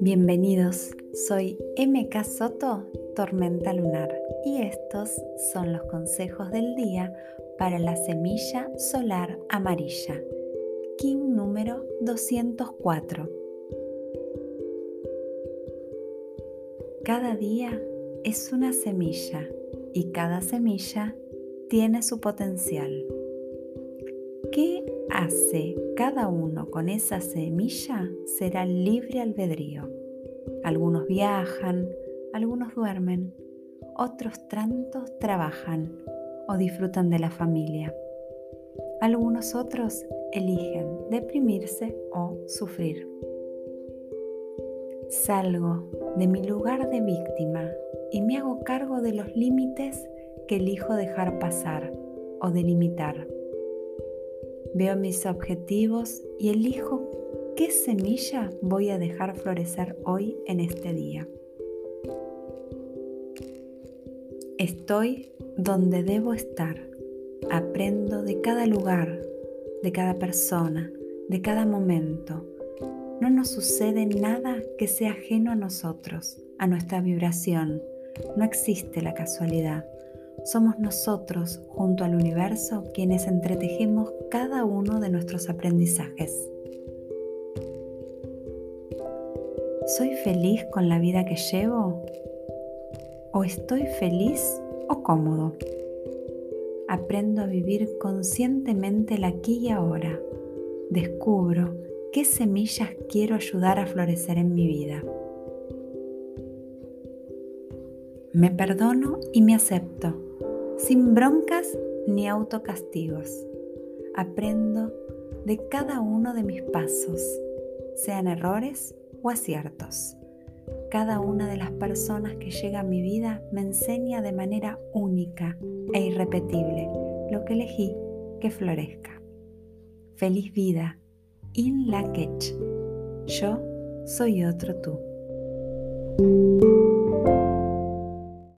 Bienvenidos, soy MK Soto, Tormenta Lunar, y estos son los consejos del día para la semilla solar amarilla, King número 204. Cada día es una semilla y cada semilla tiene su potencial. ¿Qué hace cada uno con esa semilla? Será libre albedrío. Algunos viajan, algunos duermen, otros tantos trabajan o disfrutan de la familia. Algunos otros eligen deprimirse o sufrir. Salgo de mi lugar de víctima y me hago cargo de los límites que elijo dejar pasar o delimitar. Veo mis objetivos y elijo qué semilla voy a dejar florecer hoy en este día. Estoy donde debo estar. Aprendo de cada lugar, de cada persona, de cada momento no nos sucede nada que sea ajeno a nosotros, a nuestra vibración. No existe la casualidad. Somos nosotros, junto al universo, quienes entretejemos cada uno de nuestros aprendizajes. ¿Soy feliz con la vida que llevo? ¿O estoy feliz o cómodo? Aprendo a vivir conscientemente el aquí y ahora. Descubro ¿Qué semillas quiero ayudar a florecer en mi vida? Me perdono y me acepto, sin broncas ni autocastigos. Aprendo de cada uno de mis pasos, sean errores o aciertos. Cada una de las personas que llega a mi vida me enseña de manera única e irrepetible lo que elegí que florezca. Feliz vida In la Yo soy otro tú.